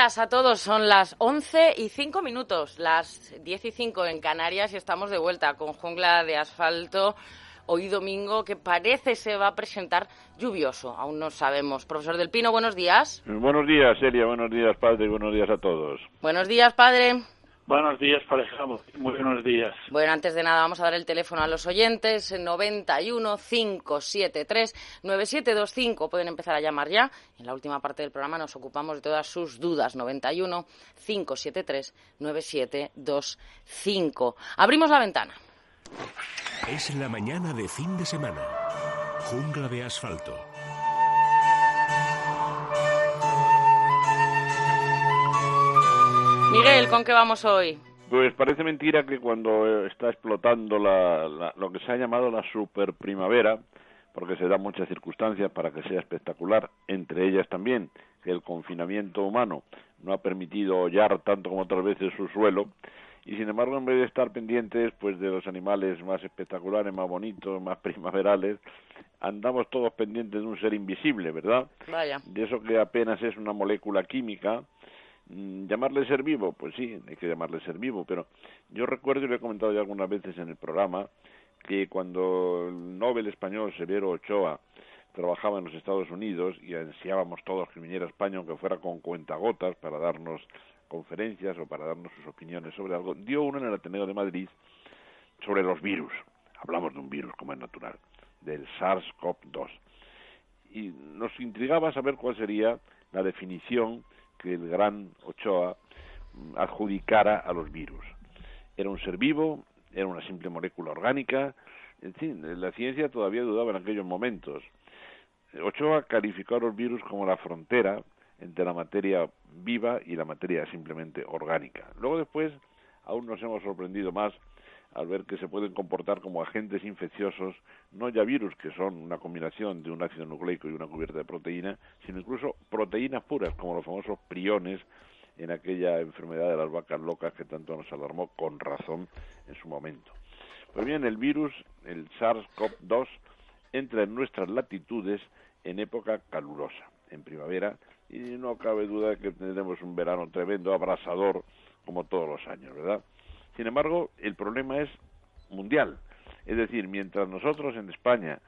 Días a todos. Son las 11 y 5 minutos, las 10 y 5 en Canarias y estamos de vuelta con jungla de asfalto. Hoy domingo que parece se va a presentar lluvioso, aún no sabemos. Profesor Del Pino, buenos días. Buenos días, Elia. Buenos días, padre. Buenos días a todos. Buenos días, padre. Buenos días, pareja. Muy buenos días. Bueno, antes de nada vamos a dar el teléfono a los oyentes, 91 573 9725. Pueden empezar a llamar ya. En la última parte del programa nos ocupamos de todas sus dudas. 91 573 9725. Abrimos la ventana. Es la mañana de fin de semana. Jungla de asfalto. Miguel, ¿con qué vamos hoy? Pues parece mentira que cuando eh, está explotando la, la- lo que se ha llamado la super primavera, porque se dan muchas circunstancias para que sea espectacular, entre ellas también que el confinamiento humano no ha permitido hollar tanto como otras veces su suelo, y sin embargo en vez de estar pendientes pues de los animales más espectaculares, más bonitos, más primaverales, andamos todos pendientes de un ser invisible, ¿verdad? Vaya. de eso que apenas es una molécula química, llamarle ser vivo, pues sí, hay que llamarle ser vivo, pero yo recuerdo y lo he comentado ya algunas veces en el programa que cuando el Nobel español Severo Ochoa trabajaba en los Estados Unidos y ansiábamos todos que viniera a España aunque fuera con cuentagotas para darnos conferencias o para darnos sus opiniones sobre algo, dio uno en el Ateneo de Madrid sobre los virus. Hablamos de un virus como es natural, del SARS-CoV-2 y nos intrigaba saber cuál sería la definición que el gran Ochoa adjudicara a los virus. ¿Era un ser vivo? ¿Era una simple molécula orgánica? En fin, la ciencia todavía dudaba en aquellos momentos. Ochoa calificó a los virus como la frontera entre la materia viva y la materia simplemente orgánica. Luego después aún nos hemos sorprendido más al ver que se pueden comportar como agentes infecciosos, no ya virus, que son una combinación de un ácido nucleico y una cubierta de proteína, sino incluso proteínas puras, como los famosos priones en aquella enfermedad de las vacas locas que tanto nos alarmó con razón en su momento. Pues bien, el virus, el SARS-CoV-2, entra en nuestras latitudes en época calurosa, en primavera, y no cabe duda que tendremos un verano tremendo, abrasador, como todos los años, ¿verdad? Sin embargo, el problema es mundial. Es decir, mientras nosotros en España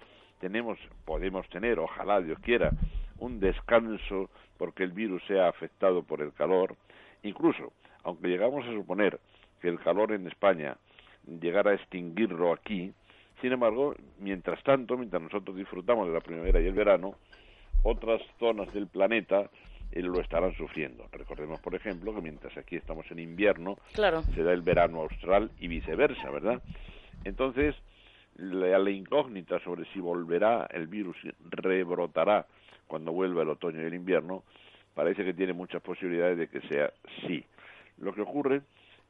tenemos, podemos tener, ojalá Dios quiera, un descanso porque el virus sea afectado por el calor, incluso, aunque llegamos a suponer que el calor en España llegara a extinguirlo aquí, sin embargo, mientras tanto, mientras nosotros disfrutamos de la primavera y el verano, otras zonas del planeta lo estarán sufriendo. Recordemos, por ejemplo, que mientras aquí estamos en invierno, Claro. se da el verano austral y viceversa, ¿verdad? Entonces, la, la incógnita sobre si volverá el virus, si rebrotará cuando vuelva el otoño y el invierno, parece que tiene muchas posibilidades de que sea sí. Lo que ocurre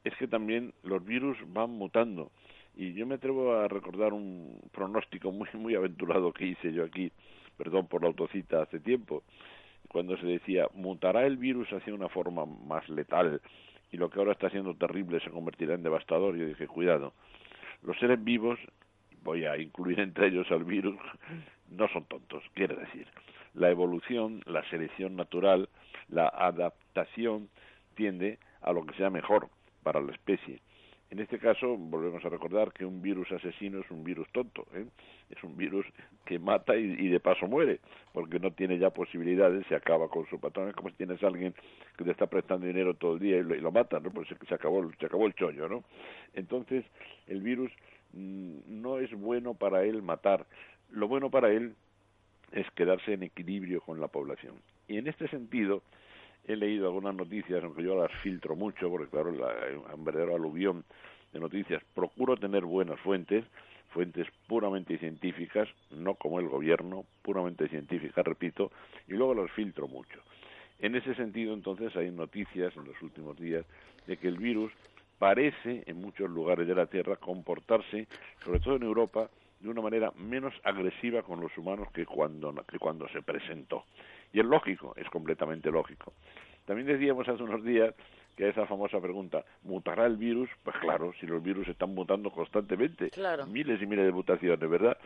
es que también los virus van mutando. Y yo me atrevo a recordar un pronóstico muy, muy aventurado que hice yo aquí, perdón por la autocita hace tiempo, cuando se decía, mutará el virus hacia una forma más letal y lo que ahora está siendo terrible se convertirá en devastador. Yo dije, cuidado, los seres vivos, voy a incluir entre ellos al virus, no son tontos, quiere decir, la evolución, la selección natural, la adaptación tiende a lo que sea mejor para la especie. En este caso, volvemos a recordar que un virus asesino es un virus tonto, ¿eh? es un virus que mata y, y de paso muere, porque no tiene ya posibilidades, se acaba con su patrón. Es como si tienes a alguien que te está prestando dinero todo el día y lo, y lo mata, ¿no? Pues se, se acabó, se acabó el chollo, ¿no? Entonces, el virus mm, no es bueno para él matar. Lo bueno para él es quedarse en equilibrio con la población. Y en este sentido, he leído algunas noticias, aunque yo las filtro mucho, porque claro, la, un verdadero aluvión de noticias. Procuro tener buenas fuentes, fuentes puramente científicas, no como el gobierno, puramente científicas, repito, y luego las filtro mucho. En ese sentido, entonces, hay noticias en los últimos días de que el virus parece, en muchos lugares de la Tierra, comportarse, sobre todo en Europa, de una manera menos agresiva con los humanos que cuando, que cuando se presentó. Y es lógico, es completamente lógico. También decíamos hace unos días que esa famosa pregunta, ¿mutará el virus? Pues claro, si los virus están mutando constantemente, miles y miles de mutaciones, ¿verdad?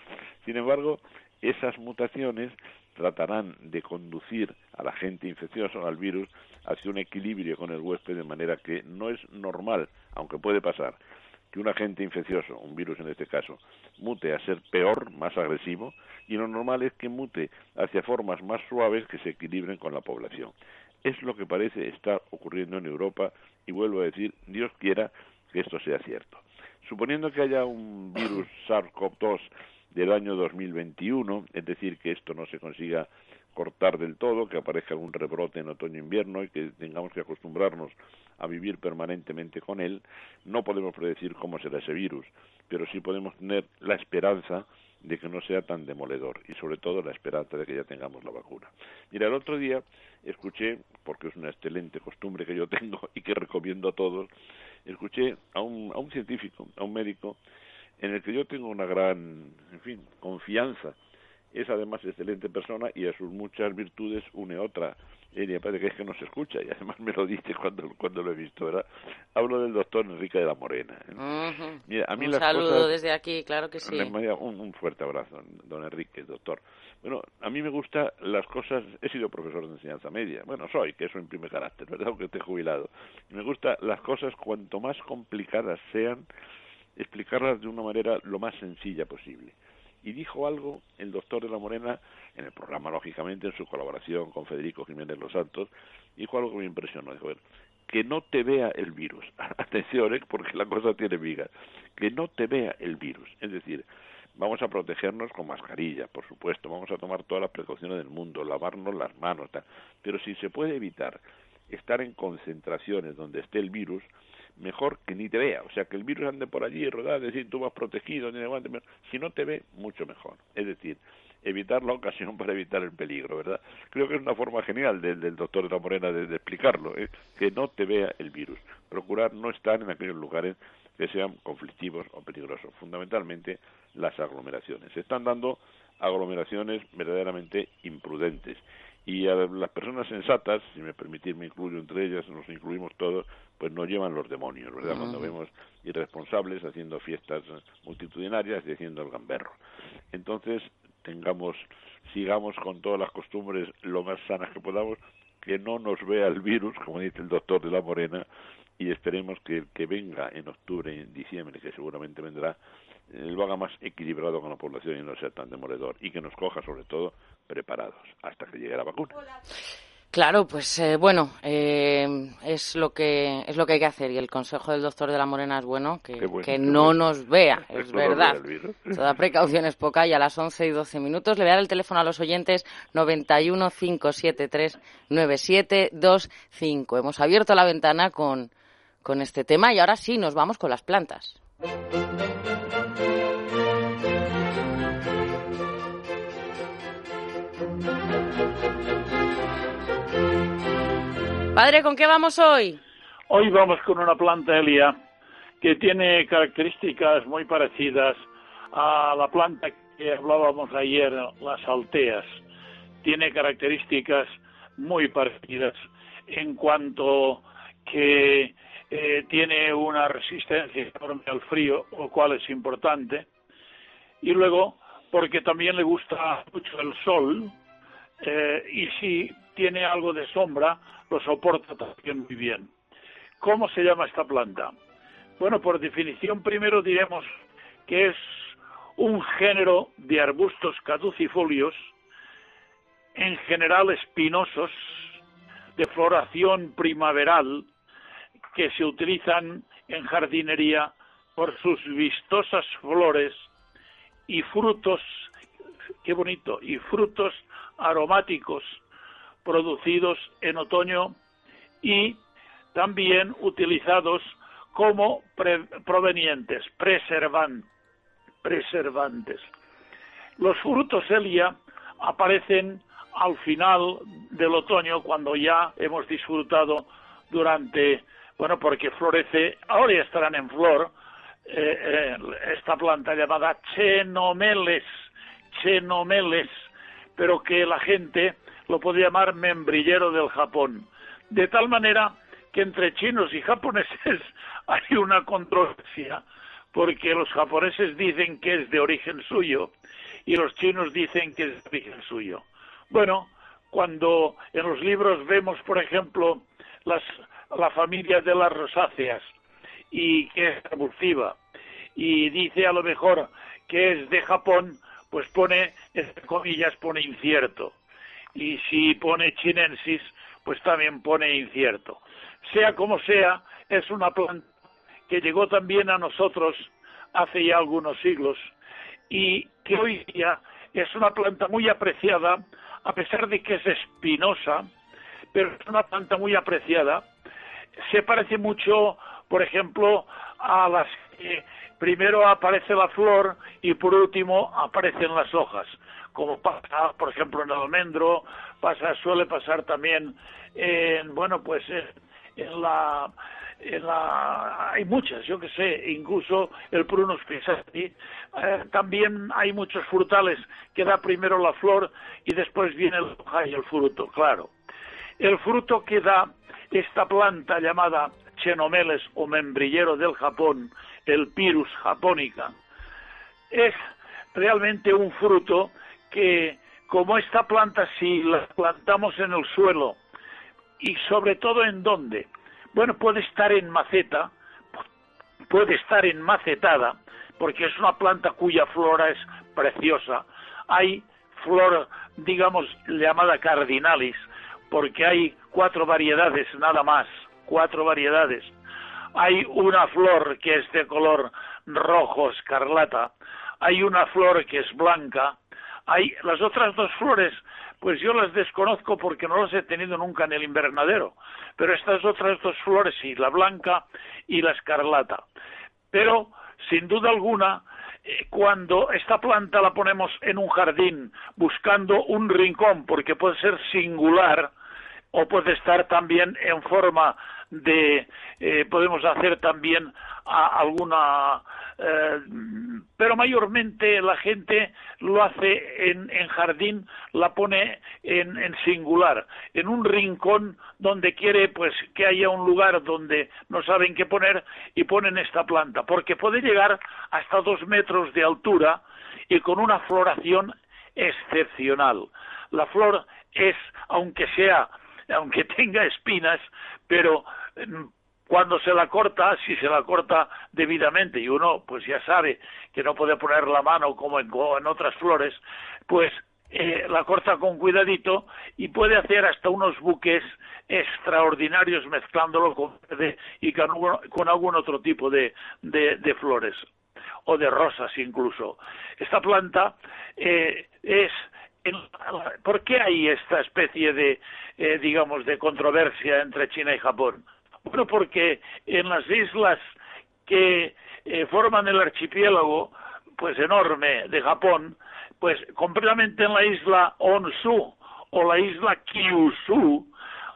Sin embargo, esas mutaciones tratarán de conducir al agente infeccioso, al virus, hacia un equilibrio con el huésped de manera que no es normal, aunque puede pasar, que un agente infeccioso, un virus en este caso, mute a ser peor, más agresivo, y lo normal es que mute hacia formas más suaves que se equilibren con la población. Es lo que parece estar ocurriendo en Europa y vuelvo a decir, Dios quiera que esto sea cierto. Suponiendo que haya un virus SARS-CoV-2 del año 2021, es decir, que esto no se consiga cortar del todo, que aparezca algún rebrote en otoño-invierno y que tengamos que acostumbrarnos a vivir permanentemente con él, no podemos predecir cómo será ese virus, pero sí podemos tener la esperanza de que no sea tan demoledor y sobre todo la esperanza de que ya tengamos la vacuna. Mira, el otro día escuché, porque es una excelente costumbre que yo tengo y que recomiendo a todos, escuché a un, a un científico, a un médico, en el que yo tengo una gran, en fin, confianza es además excelente persona y a sus muchas virtudes une otra. Y me parece que es que no se escucha y además me lo dice cuando, cuando lo he visto, ¿verdad? Hablo del doctor Enrique de la Morena. ¿eh? a mí un saludo desde aquí, claro que sí. Un, un fuerte abrazo, don Enrique, doctor. Bueno, a mí me gusta las cosas, he sido profesor de enseñanza media, bueno, soy, que eso imprime carácter, ¿verdad? Aunque esté jubilado. Me gusta las cosas cuanto más complicadas sean, explicarlas de una manera lo más sencilla posible y dijo algo el doctor de la Morena en el programa, lógicamente, en su colaboración con Federico Jiménez Los Santos, dijo algo que me impresionó. Dijo, ver, que no te vea el virus. Atención, ¿eh? porque la cosa tiene vigas. Que no te vea el virus. Es decir, vamos a protegernos con mascarilla, por supuesto, vamos a tomar todas las precauciones del mundo, lavarnos las manos, tal. pero si se puede evitar estar en concentraciones donde esté el virus, mejor que ni te vea. O sea, que el virus ande por allí, rodar, decir, tú vas protegido, si no te ve, mucho mejor. Es decir, evitar la ocasión para evitar el peligro, ¿verdad? Creo que es una forma genial del, del doctor de la Morena de, explicarlo, ¿eh? que no te vea el virus. Procurar no estar en aquellos lugares que sean conflictivos o peligrosos. Fundamentalmente las aglomeraciones. Se están dando aglomeraciones verdaderamente imprudentes y a las personas sensatas, si me permitís me incluyo entre ellas, nos incluimos todos, pues nos llevan los demonios, ¿verdad? Cuando vemos irresponsables haciendo fiestas multitudinarias y haciendo el gamberro. Entonces, tengamos, sigamos con todas las costumbres lo más sanas que podamos, que no nos vea el virus, como dice el doctor de la Morena, y esperemos que el que venga en octubre y en diciembre, que seguramente vendrá, lo haga más equilibrado con la población y no sea tan demoledor, y que nos coja sobre todo preparados hasta que llegue la vacuna. Claro, pues eh, bueno, eh, es lo que es lo que hay que hacer y el consejo del doctor de la Morena es bueno, que, que no nos vea, es verdad. Toda precaución es poca y a las 11 y 12 minutos le voy a dar el teléfono a los oyentes 91 573 9725. Hemos abierto la ventana con, con este tema y ahora sí nos vamos con las plantas. Padre, ¿con qué vamos hoy? Hoy vamos con una planta Elia que tiene características muy parecidas a la planta que hablábamos ayer, las alteas. Tiene características muy parecidas en cuanto que eh, tiene una resistencia enorme al frío, lo cual es importante. Y luego, porque también le gusta mucho el sol, eh, y si tiene algo de sombra, lo soporta también muy bien. ¿Cómo se llama esta planta? Bueno, por definición primero diremos que es un género de arbustos caducifolios, en general espinosos, de floración primaveral, que se utilizan en jardinería por sus vistosas flores y frutos qué bonito, y frutos aromáticos producidos en otoño y también utilizados como provenientes, preservantes. Los frutos Elia aparecen al final del otoño cuando ya hemos disfrutado durante, bueno, porque florece, ahora ya estarán en flor, eh, eh, esta planta llamada chenomeles, chenomeles, pero que la gente lo puede llamar membrillero del Japón. De tal manera que entre chinos y japoneses hay una controversia, porque los japoneses dicen que es de origen suyo y los chinos dicen que es de origen suyo. Bueno, cuando en los libros vemos, por ejemplo, las, la familia de las rosáceas y que es repulsiva y dice a lo mejor que es de Japón, pues pone, entre comillas, pone incierto. Y si pone chinensis, pues también pone incierto. Sea como sea, es una planta que llegó también a nosotros hace ya algunos siglos y que hoy día es una planta muy apreciada, a pesar de que es espinosa, pero es una planta muy apreciada. Se parece mucho, por ejemplo, a las que primero aparece la flor y por último aparecen las hojas, como pasa, por ejemplo, en el almendro, pasa, suele pasar también en, bueno, pues en la hay muchas, yo que sé, incluso el prunus pisati. Eh, también hay muchos frutales que da primero la flor y después viene el hoja y el fruto, claro. El fruto que da esta planta llamada chenomeles o membrillero del Japón, el Pyrus japonica, es realmente un fruto que, como esta planta, si la plantamos en el suelo, y sobre todo en dónde, bueno, puede estar en maceta, puede estar en macetada, porque es una planta cuya flora es preciosa. Hay flor, digamos, llamada cardinalis, porque hay cuatro variedades nada más, cuatro variedades. Hay una flor que es de color rojo escarlata, hay una flor que es blanca, hay las otras dos flores pues yo las desconozco porque no las he tenido nunca en el invernadero, pero estas otras dos flores sí, la blanca y la escarlata. Pero, sin duda alguna, eh, cuando esta planta la ponemos en un jardín buscando un rincón, porque puede ser singular o puede estar también en forma de, eh, podemos hacer también alguna eh, pero mayormente la gente lo hace en, jardín, la pone en, singular, en un rincón donde quiere pues que haya un lugar donde no saben qué poner y ponen esta planta, porque puede llegar hasta dos metros de altura y con una floración excepcional. La flor es, aunque sea, aunque tenga espinas, pero cuando se la corta, si se la corta debidamente y uno pues ya sabe que no puede poner la mano como en, otras flores, pues eh, la corta con cuidadito y puede hacer hasta unos buques extraordinarios mezclándolo con verde y con, algún otro tipo de, flores o de rosas incluso. Esta planta eh, es ¿Por qué hay esta especie de, eh, digamos, de controversia entre China y Japón? Bueno, porque en las islas que eh, forman el archipiélago, pues enorme, de Japón, pues completamente en la isla Onsu o la isla Kyushu,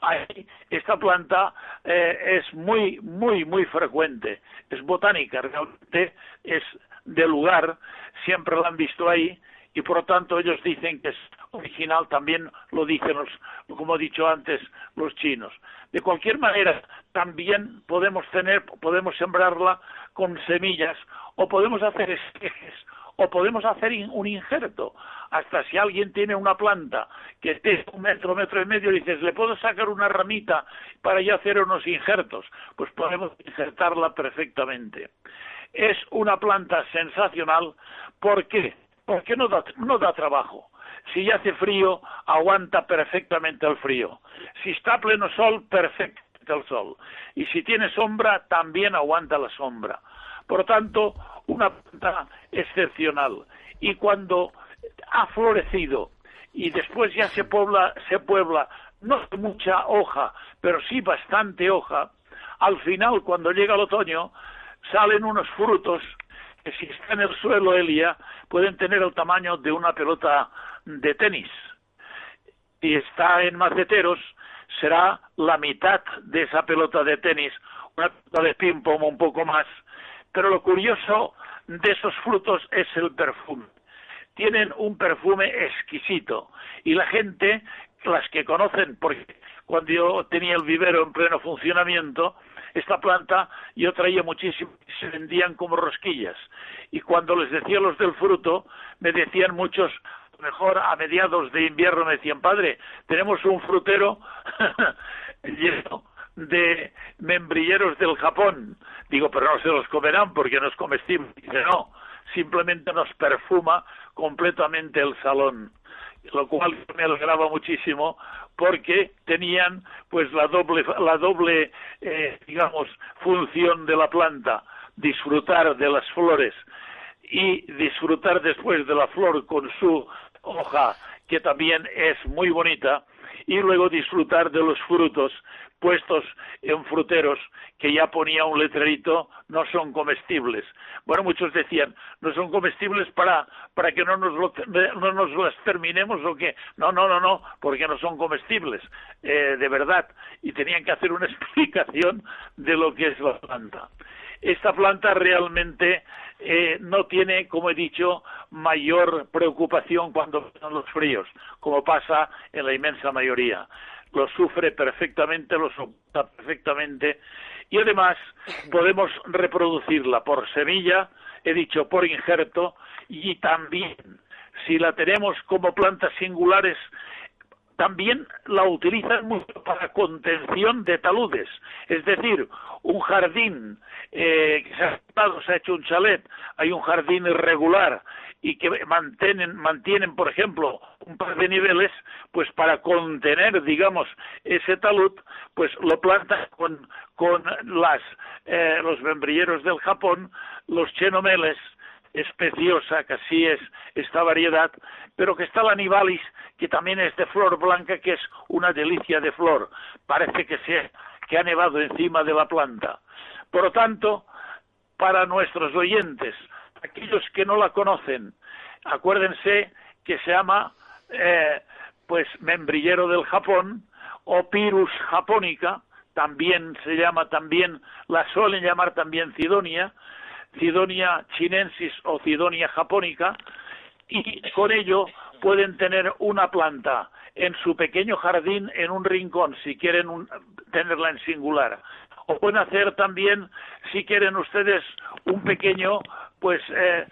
ahí esta planta eh, es muy, muy, muy frecuente. Es botánica, realmente es de lugar, siempre la han visto ahí y por lo tanto ellos dicen que es original, también lo dicen los, como he dicho antes, los chinos. De cualquier manera, también podemos tener, podemos sembrarla con semillas o podemos hacer esquejes o podemos hacer un injerto. Hasta si alguien tiene una planta que esté un metro, metro y medio, y dices, ¿le puedo sacar una ramita para ya hacer unos injertos? Pues podemos injertarla perfectamente. Es una planta sensacional. ¿Por qué? Porque no da, no da trabajo. Si hace frío, aguanta perfectamente el frío. Si está pleno sol, perfectamente el sol. Y si tiene sombra, también aguanta la sombra. Por tanto, una planta excepcional. Y cuando ha florecido y después ya se puebla, se puebla, no mucha hoja, pero sí bastante hoja, al final, cuando llega el otoño, salen unos frutos que si está en el suelo, Elia, pueden tener el tamaño de una pelota de tenis. Si está en maceteros, será la mitad de esa pelota de tenis, una pelota de ping-pong un poco más. Pero lo curioso de esos frutos es el perfume. Tienen un perfume exquisito y la gente, las que conocen, porque cuando yo tenía el vivero en pleno funcionamiento, esta planta yo traía muchísimo y se vendían como rosquillas. Y cuando les decía los del fruto, me decían muchos, mejor a mediados de invierno me decían, padre, tenemos un frutero lleno de membrilleros del Japón. Digo, pero no se los comerán porque no es comestible. Dice, no, simplemente nos perfuma completamente el salón lo cual me alegraba muchísimo porque tenían pues la doble la doble eh, digamos función de la planta disfrutar de las flores y disfrutar después de la flor con su hoja que también es muy bonita y luego disfrutar de los frutos puestos en fruteros que ya ponía un letrerito no son comestibles. Bueno, muchos decían, no son comestibles para, para que no nos, no nos las terminemos o que no, no, no, no, porque no son comestibles, eh, de verdad. Y tenían que hacer una explicación de lo que es la planta. Esta planta realmente eh, no tiene, como he dicho, mayor preocupación cuando son los fríos, como pasa en la inmensa mayoría. Lo sufre perfectamente, lo soporta perfectamente y además podemos reproducirla por semilla, he dicho por injerto y también si la tenemos como plantas singulares también la utilizan mucho para contención de taludes, es decir, un jardín eh, que se ha, se ha hecho un chalet, hay un jardín irregular y que mantienen, mantienen, por ejemplo, un par de niveles, pues para contener, digamos, ese talud, pues lo plantan con, con las, eh, los membrilleros del Japón, los chenomeles, es preciosa, así es esta variedad, pero que está la nivalis, que también es de flor blanca, que es una delicia de flor. Parece que se que ha nevado encima de la planta. Por lo tanto, para nuestros oyentes, aquellos que no la conocen, acuérdense que se llama eh, pues membrillero del Japón o Pirus japonica, también se llama también, la suelen llamar también Cidonia, Cidonia chinensis o Cidonia japónica, y con ello pueden tener una planta en su pequeño jardín en un rincón, si quieren tenerla en singular. O pueden hacer también, si quieren ustedes, un pequeño, pues, eh,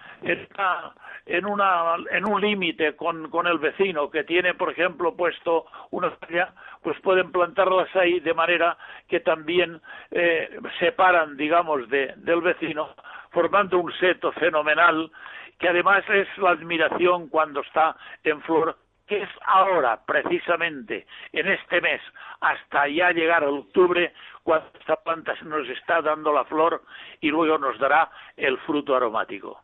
en, una, en un límite con, con, el vecino que tiene, por ejemplo, puesto una falla, pues pueden plantarlas ahí de manera que también eh, separan, digamos, de, del vecino formando un seto fenomenal que además es la admiración cuando está en flor, que es ahora, precisamente, en este mes, hasta ya llegar a octubre, cuando esta planta nos está dando la flor y luego nos dará el fruto aromático.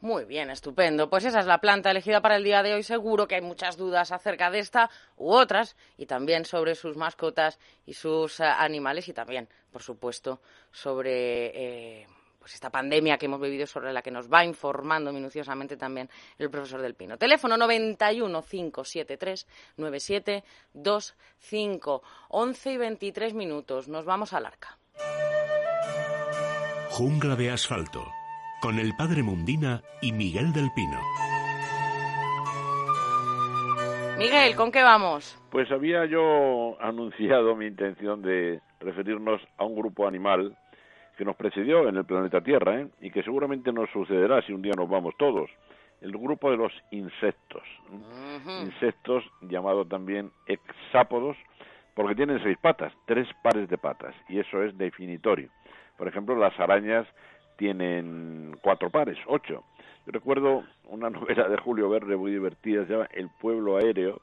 Muy bien, estupendo. Pues esa es la planta elegida para el día de hoy. Seguro que hay muchas dudas acerca de esta u otras y también sobre sus mascotas y sus eh, animales y también, por supuesto, sobre eh, pues esta pandemia que hemos vivido sobre la que nos va informando minuciosamente también el profesor del Pino. Teléfono 91 573 9725 11 y 23 minutos. Nos vamos al arca. Jungla de asfalto con el padre Mundina y Miguel del Pino. Miguel, ¿con qué vamos? Pues había yo anunciado mi intención de referirnos a un grupo animal que nos precedió en el planeta Tierra ¿eh? y que seguramente nos sucederá si un día nos vamos todos. El grupo de los insectos. Insectos llamados también hexápodos porque tienen seis patas, tres pares de patas y eso es definitorio. Por ejemplo, las arañas tienen cuatro pares, ocho. Yo recuerdo una novela de Julio Verde muy divertida, se llama El pueblo aéreo,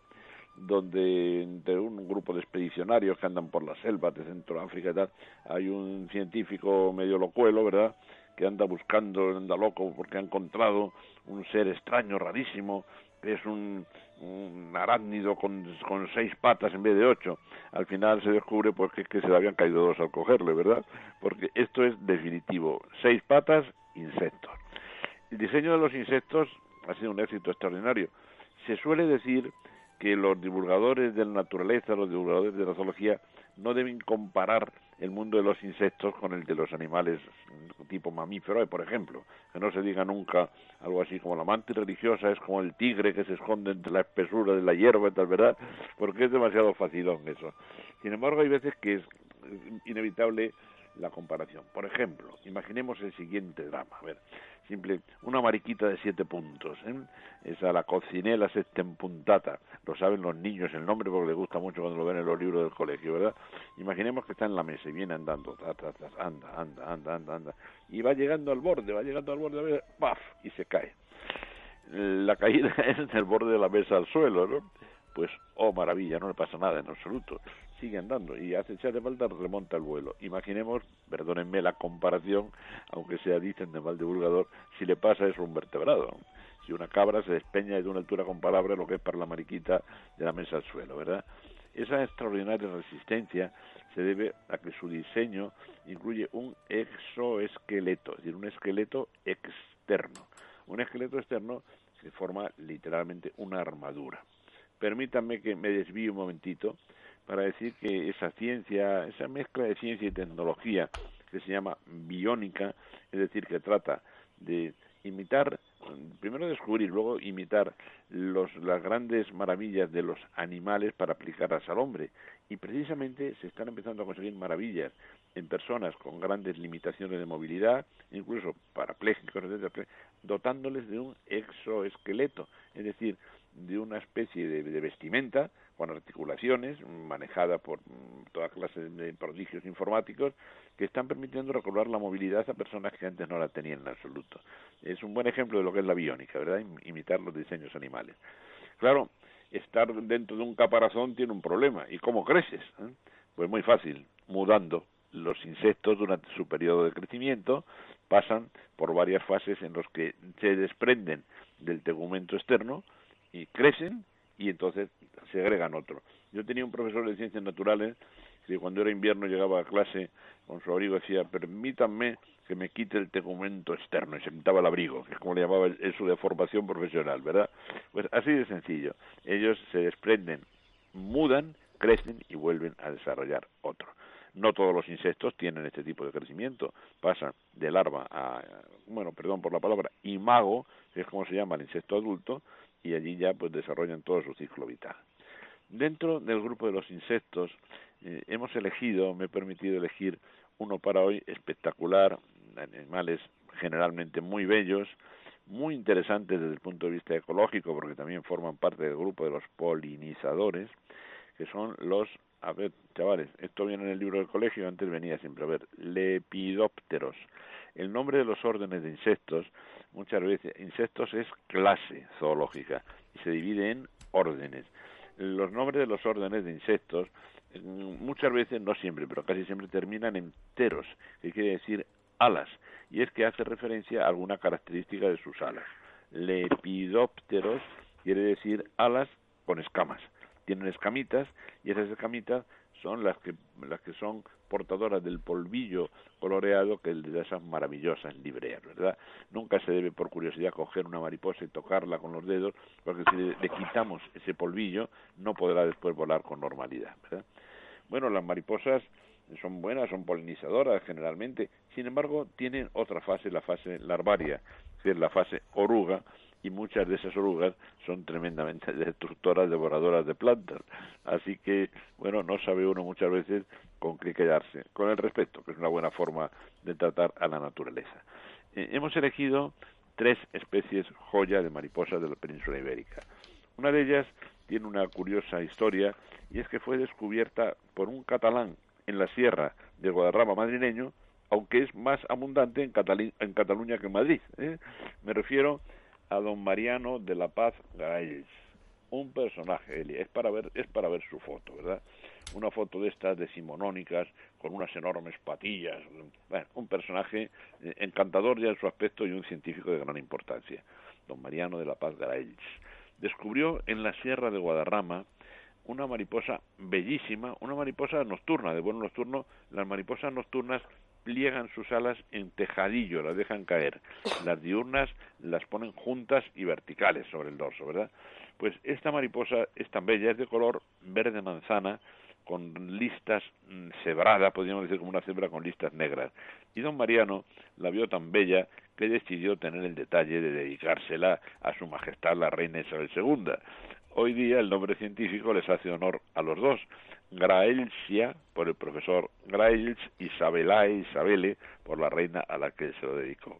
donde entre un grupo de expedicionarios que andan por las selvas de Centroáfrica y tal, hay un científico medio locuelo, ¿verdad?, que anda buscando, anda loco porque ha encontrado un ser extraño, rarísimo, que es un, un arácnido con, con, seis patas en vez de ocho. Al final se descubre pues que, que se le habían caído dos al cogerle, ¿verdad? Porque esto es definitivo. Seis patas, insectos. El diseño de los insectos ha sido un éxito extraordinario. Se suele decir que los divulgadores de la naturaleza, los divulgadores de la zoología, no deben comparar el mundo de los insectos con el de los animales tipo mamífero, por ejemplo, que no se diga nunca algo así como la mantis religiosa es como el tigre que se esconde entre la espesura de la hierba, tal verdad, porque es demasiado facilón eso. Sin embargo, hay veces que es inevitable la comparación. Por ejemplo, imaginemos el siguiente drama. A ver, simple, una mariquita de siete puntos, ¿eh? esa la cocinela septempuntata, lo saben los niños el nombre porque les gusta mucho cuando lo ven en los libros del colegio, ¿verdad? Imaginemos que está en la mesa y viene andando, anda, anda, anda, anda, anda, y va llegando al borde, va llegando al borde, ¡paf! y se cae. La caída es en el borde de la mesa al suelo, ¿no? Pues, oh maravilla, no le pasa nada en absoluto y hace, si hace falta remonta el vuelo. Imaginemos, perdónenme la comparación, aunque sea dicen de mal divulgador, si le pasa eso a un vertebrado. Si una cabra se despeña de una altura comparable a lo que es para la mariquita de la mesa al suelo, ¿verdad? Esa extraordinaria resistencia se debe a que su diseño incluye un exoesqueleto, es decir, un esqueleto externo. Un esqueleto externo se forma literalmente una armadura. Permítanme que me desvíe un momentito para decir que esa ciencia, esa mezcla de ciencia y tecnología que se llama biónica, es decir, que trata de imitar, primero descubrir, luego imitar los, las grandes maravillas de los animales para aplicarlas al hombre. Y precisamente se están empezando a conseguir maravillas en personas con grandes limitaciones de movilidad, incluso parapléjicos, dotándoles de un exoesqueleto, es decir, de una especie de vestimenta con articulaciones manejada por mm, toda clase de prodigios informáticos que están permitiendo recobrar la movilidad a personas que antes no la tenían en absoluto. Es un buen ejemplo de lo que es la biónica, ¿verdad? Imitar los diseños animales. Claro, estar dentro de un caparazón tiene un problema. ¿Y cómo creces? ¿Eh? Pues muy fácil, mudando. Los insectos durante su periodo de crecimiento pasan por varias fases en los que se desprenden del tegumento externo y crecen y entonces se agregan otros. Yo tenía un profesor de ciencias naturales que cuando era invierno llegaba a clase con su abrigo decía, permítanme que me quite el tegumento externo y se quitaba el abrigo, que es como le llamaba en su deformación profesional, ¿verdad? Pues así de sencillo. Ellos se desprenden, mudan, crecen y vuelven a desarrollar otro. No todos los insectos tienen este tipo de crecimiento, pasan de larva a, bueno, perdón por la palabra, imago, que es como se llama el insecto adulto, y allí ya pues desarrollan todo su ciclo vital. Dentro del grupo de los insectos eh, hemos elegido, me he permitido elegir uno para hoy espectacular, animales generalmente muy bellos, muy interesantes desde el punto de vista ecológico porque también forman parte del grupo de los polinizadores, que son los, a ver, chavales, esto viene en el libro del colegio, antes venía siempre a ver, lepidópteros. El nombre de los órdenes de insectos muchas veces insectos es clase zoológica y se divide en órdenes. Los nombres de los órdenes de insectos mm, muchas veces, no siempre, pero casi siempre terminan en teros, que quiere decir alas, y es que hace referencia a alguna característica de sus alas. Lepidópteros quiere decir alas con escamas. Tienen escamitas y esas escamitas son las que, las que son portadoras del polvillo coloreado que de esas maravillosas libreas, ¿verdad? Nunca se debe por curiosidad coger una mariposa y tocarla con los dedos, porque si le, quitamos ese polvillo no podrá después volar con normalidad, ¿verdad? Bueno, las mariposas son buenas, son polinizadoras generalmente, sin embargo tienen otra fase, la fase larvaria, que es la fase oruga, y muchas de esas orugas son tremendamente destructoras, devoradoras de plantas. Así que, bueno, no sabe uno muchas veces con qué quedarse, con el respeto, que es una buena forma de tratar a la naturaleza. Eh, hemos elegido tres especies joya de mariposas de la península ibérica. Una de ellas tiene una curiosa historia y es que fue descubierta por un catalán en la sierra de Guadarrama madrileño, aunque es más abundante en, Cataluña que en Madrid. ¿eh? Me refiero a don Mariano de la Paz Gaells. un personaje, Elia, es para ver, es para ver su foto, ¿verdad? Una foto de estas decimonónicas con unas enormes patillas, bueno, un personaje eh, encantador ya en su aspecto y un científico de gran importancia, don Mariano de la Paz Graells. Descubrió en la Sierra de Guadarrama una mariposa bellísima, una mariposa nocturna, de vuelo nocturno, las mariposas nocturnas pliegan sus alas en tejadillo, las dejan caer. Las diurnas las ponen juntas y verticales sobre el dorso, ¿verdad? Pues esta mariposa es tan bella, es de color verde manzana, con listas mm, cebrada, podríamos decir como una cebra con listas negras. Y don Mariano la vio tan bella que decidió tener el detalle de dedicársela a su majestad la reina Isabel II. Hoy día el nombre científico les hace honor a los dos. Graelsia por el profesor Graels, Isabelae, Isabele por la reina a la que se lo dedicó.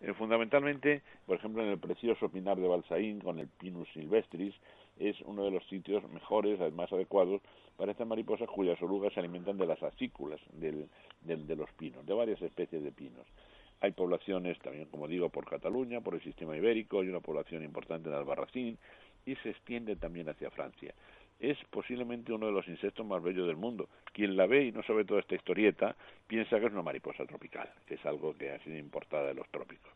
Eh, fundamentalmente, por ejemplo, en el precioso pinar de Balsaín con el Pinus silvestris es uno de los sitios mejores, más adecuados para estas mariposas cuyas orugas se alimentan de las acículas del, del, de los pinos, de varias especies de pinos. Hay poblaciones también, como digo, por Cataluña, por el sistema ibérico, hay una población importante en Albarracín, y se extiende también hacia Francia. Es posiblemente uno de los insectos más bellos del mundo. Quien la ve y no sabe toda esta historieta piensa que es una mariposa tropical, que es algo que ha sido importada de los trópicos.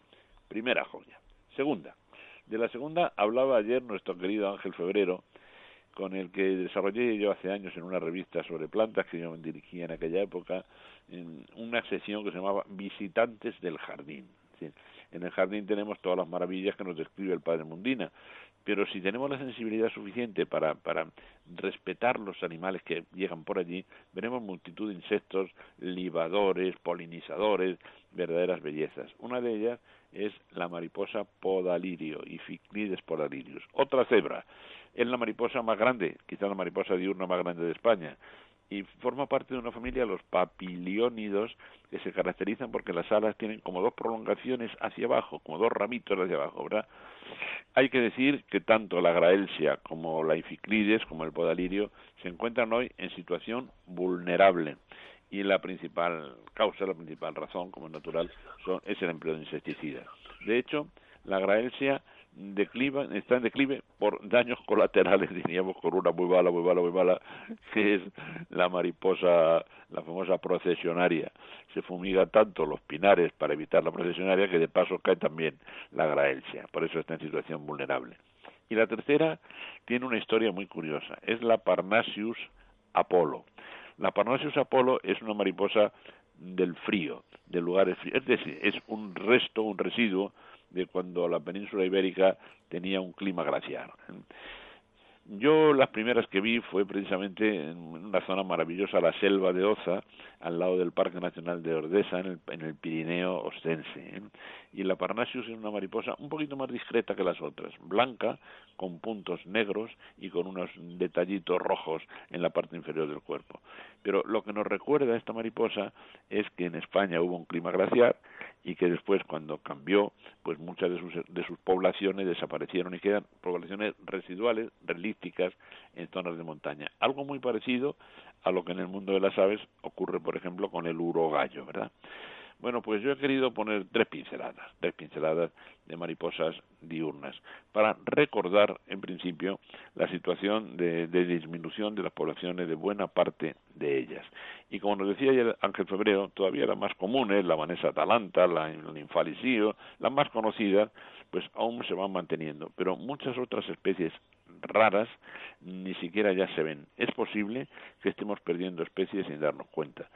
Primera joya. Segunda. De la segunda hablaba ayer nuestro querido Ángel Febrero, con el que desarrollé yo hace años en una revista sobre plantas que yo dirigía en aquella época, en una sesión que se llamaba Visitantes del Jardín. En el jardín tenemos todas las maravillas que nos describe el padre Mundina, pero si tenemos la sensibilidad suficiente para, para respetar los animales que llegan por allí, veremos multitud de insectos, libadores, polinizadores, verdaderas bellezas. Una de ellas es la mariposa podalirio, Iphiclides podalirius. Otra cebra, es la mariposa más grande, quizá la mariposa diurna más grande de España, y forma parte de una familia, los papiliónidos, que se caracterizan porque las alas tienen como dos prolongaciones hacia abajo, como dos ramitos hacia abajo, ¿verdad? Hay que decir que tanto la graelsia como la ificlides, como el podalirio, se encuentran hoy en situación vulnerable y la principal causa, la principal razón, como es natural, son, es el empleo de insecticidas. De hecho, la graelsia decliva, está en declive por daños colaterales, diríamos, con una muy mala, muy mala, muy mala, que es la mariposa, la famosa procesionaria. Se fumiga tanto los pinares para evitar la procesionaria que de paso cae también la graelsia, por eso está en situación vulnerable. Y la tercera tiene una historia muy curiosa, es la Parnasius apollo. La Parnasius apollo es una mariposa del frío, de lugares fríos, es decir, es un resto, un residuo de cuando la península ibérica tenía un clima glaciar. Yo las primeras que vi fue precisamente en una zona maravillosa, la selva de Oza, al lado del Parque Nacional de Ordesa, en el, en el Pirineo Ostense. ¿eh? Y la Parnasius es una mariposa un poquito más discreta que las otras, blanca, con puntos negros y con unos detallitos rojos en la parte inferior del cuerpo. Pero lo que nos recuerda esta mariposa es que en España hubo un clima glaciar y que después cuando cambió, pues muchas de sus, de sus poblaciones desaparecieron y quedan poblaciones residuales, relíticas en zonas de montaña. Algo muy parecido a lo que en el mundo de las aves ocurre, por ejemplo, con el urogallo, ¿verdad? Bueno, pues yo he querido poner tres pinceladas, tres pinceladas de mariposas diurnas, para recordar, en principio, la situación de, disminución de las poblaciones de buena parte de ellas. Y como nos decía ayer Ángel Febrero, todavía las más comunes, la Vanessa atalanta, la Infalisio, las más conocidas, pues aún se van manteniendo, pero muchas otras especies raras ni siquiera ya se ven. Es posible que estemos perdiendo especies sin darnos cuenta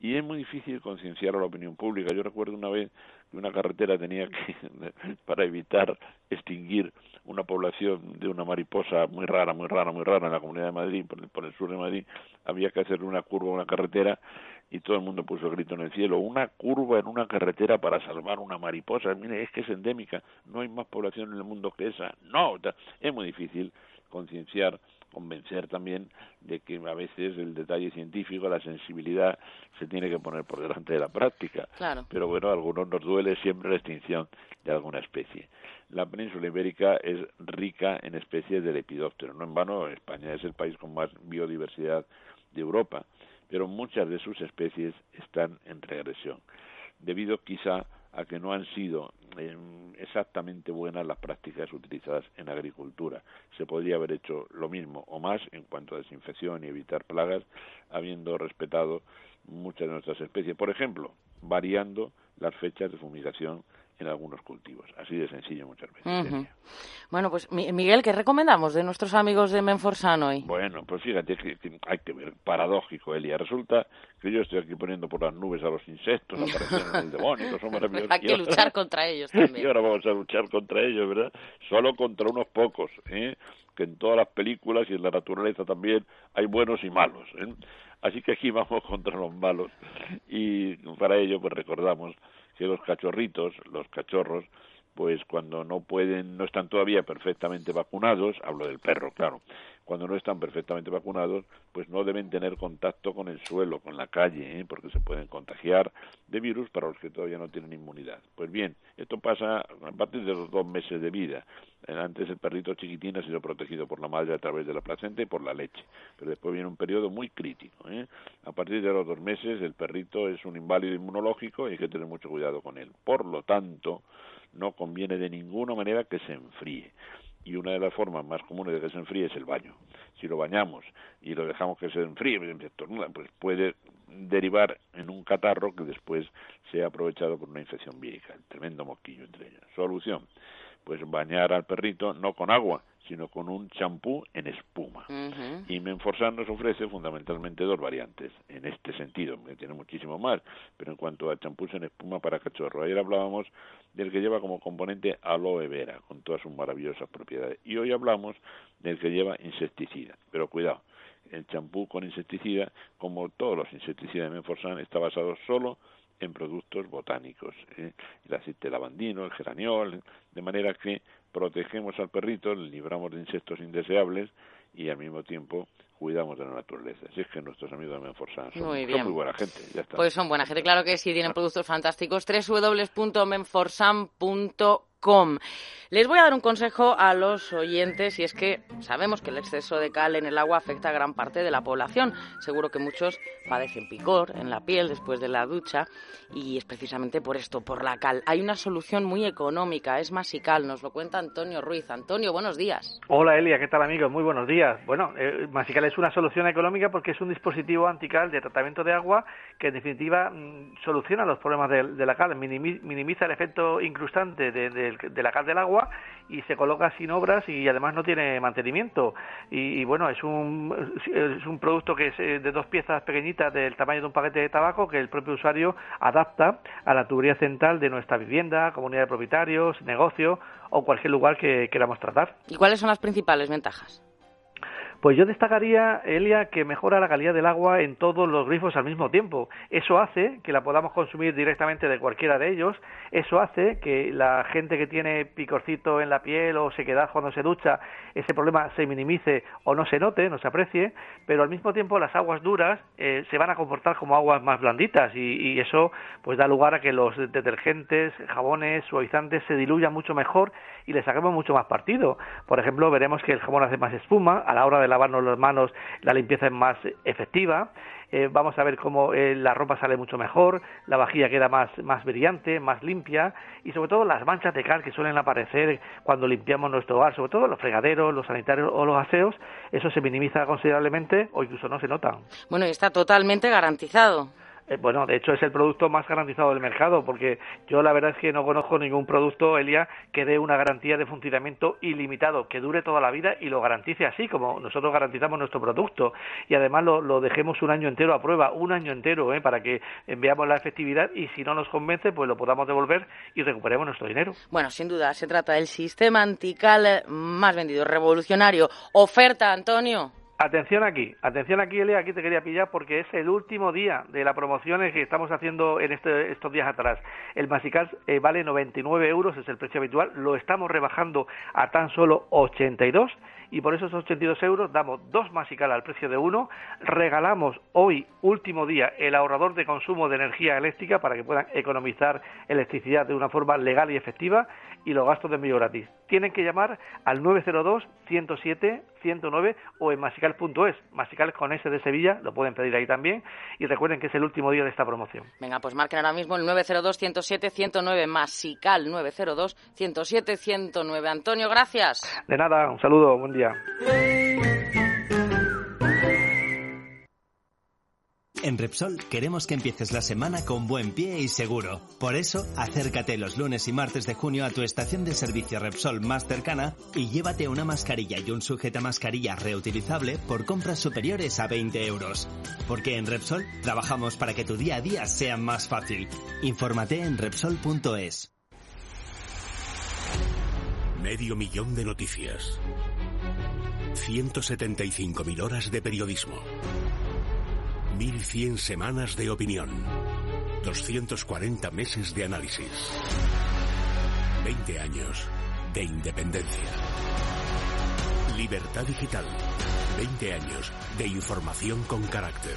y es muy difícil concienciar a la opinión pública. Yo recuerdo una vez que una carretera tenía que, para evitar extinguir una población de una mariposa muy rara, muy rara, muy rara en la Comunidad de Madrid, por el, sur de Madrid, había que hacer una curva, una carretera, y todo el mundo puso el grito en el cielo, una curva en una carretera para salvar una mariposa. Mire, es que es endémica, no hay más población en el mundo que esa. No, es muy difícil concienciar convencer también de que a veces el detalle científico, la sensibilidad, se tiene que poner por delante de la práctica. Pero bueno, a algunos nos duele siempre la extinción de alguna especie. La península ibérica es rica en especies de lepidóptero. No en vano, España es el país con más biodiversidad de Europa, pero muchas de sus especies están en regresión, debido quizá a que no han sido em, exactamente buenas las prácticas utilizadas en agricultura. Se podría haber hecho lo mismo o más en cuanto a desinfección y evitar plagas, habiendo respetado muchas de nuestras especies. Por ejemplo, variando las fechas de fumigación en algunos cultivos. Así de sencillo muchas veces. Bueno, pues Miguel, ¿qué recomendamos de nuestros amigos de Menforsan hoy? Bueno, pues fíjate que, hay que ver, paradójico, Elia. Resulta que yo estoy aquí poniendo por las nubes a los insectos, aparecen el demonio, son maravillosos. hay que luchar contra ellos también. y ahora vamos a luchar contra ellos, ¿verdad? Solo contra unos pocos, ¿eh? que en todas las películas y en la naturaleza también hay buenos y malos. ¿eh? Así que aquí vamos contra los malos y para ello pues recordamos que los cachorritos, los cachorros, pues cuando no pueden, no están todavía perfectamente vacunados, hablo del perro, claro, cuando no están perfectamente vacunados, pues no deben tener contacto con el suelo, con la calle, ¿eh? porque se pueden contagiar de virus para los que todavía no tienen inmunidad. Pues bien, esto pasa a partir de los dos meses de vida. Antes el perrito chiquitín ha sido protegido por la madre a través de la placenta y por la leche, pero después viene un periodo muy crítico. ¿eh? A partir de los dos meses el perrito es un inválido inmunológico y hay que tener mucho cuidado con él. Por lo tanto, no conviene de ninguna manera que se enfríe. Y una de las formas más comunes de que se enfríe es el baño. Si lo bañamos y lo dejamos que se enfríe, pues puede derivar en un catarro que después sea aprovechado por una infección vírica, el tremendo mosquillo entre ellos. Solución, pues bañar al perrito no con agua, sino con un champú en espuma. Y Menforsan nos ofrece fundamentalmente dos variantes en este sentido, que tiene muchísimo más, pero en cuanto a champús en espuma para cachorro, ayer hablábamos del que lleva como componente aloe vera, con todas sus maravillosas propiedades, y hoy hablamos del que lleva insecticida, pero cuidado, el champú con insecticida, como todos los insecticidas de Menforsan, está basado solo en productos botánicos, ¿eh? el aceite lavandino, el geraniol, de manera que protegemos al perrito, le libramos de insectos indeseables y al mismo tiempo cuidamos de la naturaleza. Así es que nuestros amigos de Menforsan son muy, buena gente. Ya está. Pues son buena gente, claro que sí, tienen productos fantásticos. www.menforsan.com les voy a dar un consejo a los oyentes y es que sabemos que el exceso de cal en el agua afecta a gran parte de la población. Seguro que muchos padecen picor en la piel después de la ducha y es precisamente por esto, por la cal. Hay una solución muy económica, es Masical, nos lo cuenta Antonio Ruiz. Antonio, buenos días. Hola Elia, ¿qué tal amigos? Muy buenos días. Bueno, eh, Masical es una solución económica porque es un dispositivo antical de tratamiento de agua que en definitiva mm, soluciona los problemas de, la cal, minimiza el efecto incrustante de la cal del agua y se coloca sin obras y además no tiene mantenimiento. Y, bueno, es un, es un producto que es eh, de dos piezas pequeñitas del tamaño de un paquete de tabaco que el propio usuario adapta a la tubería central de nuestra vivienda, comunidad de propietarios, negocio o cualquier lugar que queramos tratar. ¿Y cuáles son las principales ventajas? Pues yo destacaría, Elia, que mejora la calidad del agua en todos los grifos al mismo tiempo. Eso hace que la podamos consumir directamente de cualquiera de ellos. Eso hace que la gente que tiene picorcito en la piel o sequedad cuando se ducha, ese problema se minimice o no se note, no se aprecie. Pero al mismo tiempo las aguas duras eh, se van a comportar como aguas más blanditas y, y eso pues da lugar a que los detergentes, jabones, suavizantes se diluyan mucho mejor y le saquemos mucho más partido. Por ejemplo, veremos que el jabón hace más espuma a la hora de lavarnos las manos, la limpieza es más efectiva. Eh, vamos a ver cómo eh, la ropa sale mucho mejor, la vajilla queda más, más brillante, más limpia y sobre todo las manchas de cal que suelen aparecer cuando limpiamos nuestro hogar, sobre todo los fregaderos, los sanitarios o los aseos, eso se minimiza considerablemente o incluso no se nota. Bueno, y está totalmente garantizado. Eh, bueno, de hecho es el producto más garantizado del mercado, porque yo la verdad es que no conozco ningún producto, Elia, que dé una garantía de funcionamiento ilimitado, que dure toda la vida y lo garantice así, como nosotros garantizamos nuestro producto. Y además lo, dejemos un año entero a prueba, un año entero, ¿eh? para que veamos la efectividad y si no nos convence, pues lo podamos devolver y recuperemos nuestro dinero. Bueno, sin duda, se trata del sistema antical más vendido, revolucionario. Oferta, Antonio. Atención aquí, atención aquí, Elia, aquí te quería pillar porque es el último día de las promociones que estamos haciendo en este, estos días atrás. El Masical eh, vale 99 euros, es el precio habitual, lo estamos rebajando a tan solo 82 y por esos 82 euros damos dos Masical al precio de uno, regalamos hoy, último día, el ahorrador de consumo de energía eléctrica para que puedan economizar electricidad de una forma legal y efectiva y los gastos de envío gratis. Tienen que llamar al 902 107 109 o en masical.es. Masical con S de Sevilla, lo pueden pedir ahí también. Y recuerden que es el último día de esta promoción. Venga, pues marquen ahora mismo el 902 107 109 Masical 902 107 109. Antonio, gracias. De nada, un saludo, buen día. En Repsol queremos que empieces la semana con buen pie y seguro. Por eso, acércate los lunes y martes de junio a tu estación de servicio Repsol más cercana y llévate una mascarilla y un sujeta mascarilla reutilizable por compras superiores a 20 euros. Porque en Repsol trabajamos para que tu día a día sea más fácil. Infórmate en Repsol.es. Medio millón de noticias. 175.000 horas de periodismo. 1100 semanas de opinión. 240 meses de análisis. 20 años de independencia. Libertad digital. 20 años de información con carácter.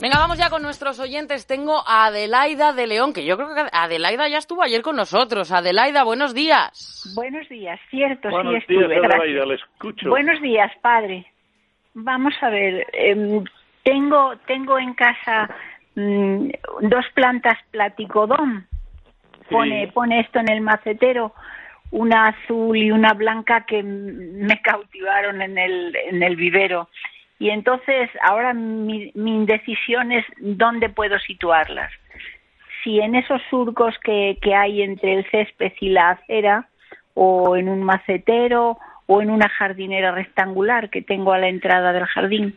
Venga, vamos ya con nuestros oyentes. Tengo a Adelaida de León, que yo creo que Adelaida ya estuvo ayer con nosotros. Adelaida, buenos días. Buenos días, cierto, Buenos sí estuve. días. Adelaida, le escucho. Buenos días, padre. Vamos a ver, em, tengo tengo en casa mm, dos plantas platicodón. Pone Sí. pone esto en el macetero, una azul y una blanca que mm, me cautivaron en el en el vivero. Y entonces ahora mi, mi indecisión es dónde puedo situarlas. Si en esos surcos que, que hay entre el césped y la acera, o en un macetero, o en una jardinera rectangular que tengo a la entrada del jardín.